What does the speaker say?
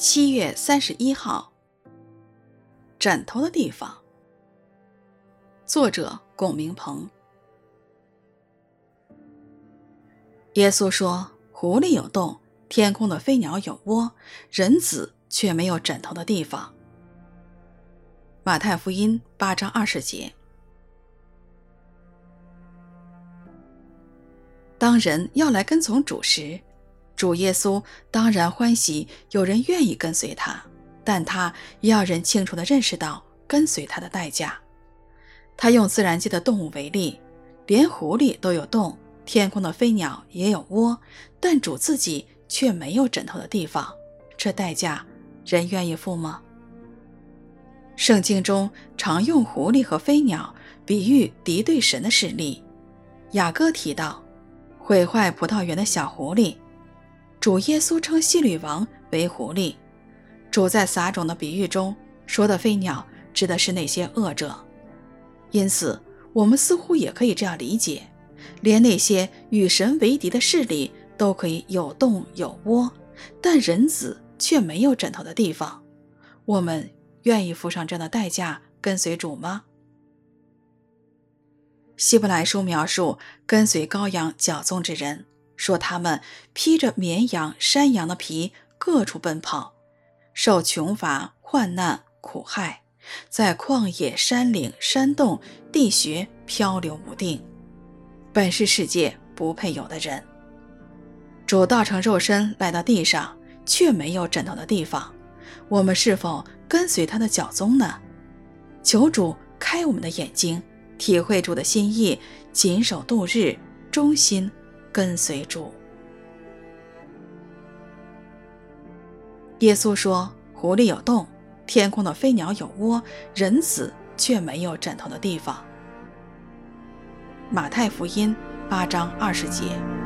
七月三十一号，枕头的地方。作者：龚明鹏。耶稣说：“狐狸有洞，天空的飞鸟有窝，人子却没有枕头的地方。”马太福音八章二十节。当人要来跟从主时，主耶稣当然欢喜有人愿意跟随他，但他也要人清楚地认识到跟随他的代价。他用自然界的动物为例，连狐狸都有洞，天空的飞鸟也有窝，但主自己却没有枕头的地方。这代价，人愿意付吗？圣经中常用狐狸和飞鸟比喻敌对神的势力。雅各提到毁坏葡萄园的小狐狸。主耶稣称希律王为狐狸。主在撒种的比喻中说的飞鸟，指的是那些恶者。因此，我们似乎也可以这样理解：连那些与神为敌的势力都可以有洞有窝，但人子却没有枕头的地方。我们愿意付上这样的代价跟随主吗？希伯来书描述跟随羔羊脚踪之人。说他们披着绵羊、山羊的皮，各处奔跑，受穷乏、患难、苦害，在旷野、山岭、山洞、地穴漂流无定，本是世界不配有的人。主道成肉身来到地上，却没有枕头的地方。我们是否跟随他的脚踪呢？求主开我们的眼睛，体会主的心意，谨守度日，忠心。跟随主。耶稣说：“狐狸有洞，天空的飞鸟有窝，人子却没有枕头的地方。”马太福音八章二十节。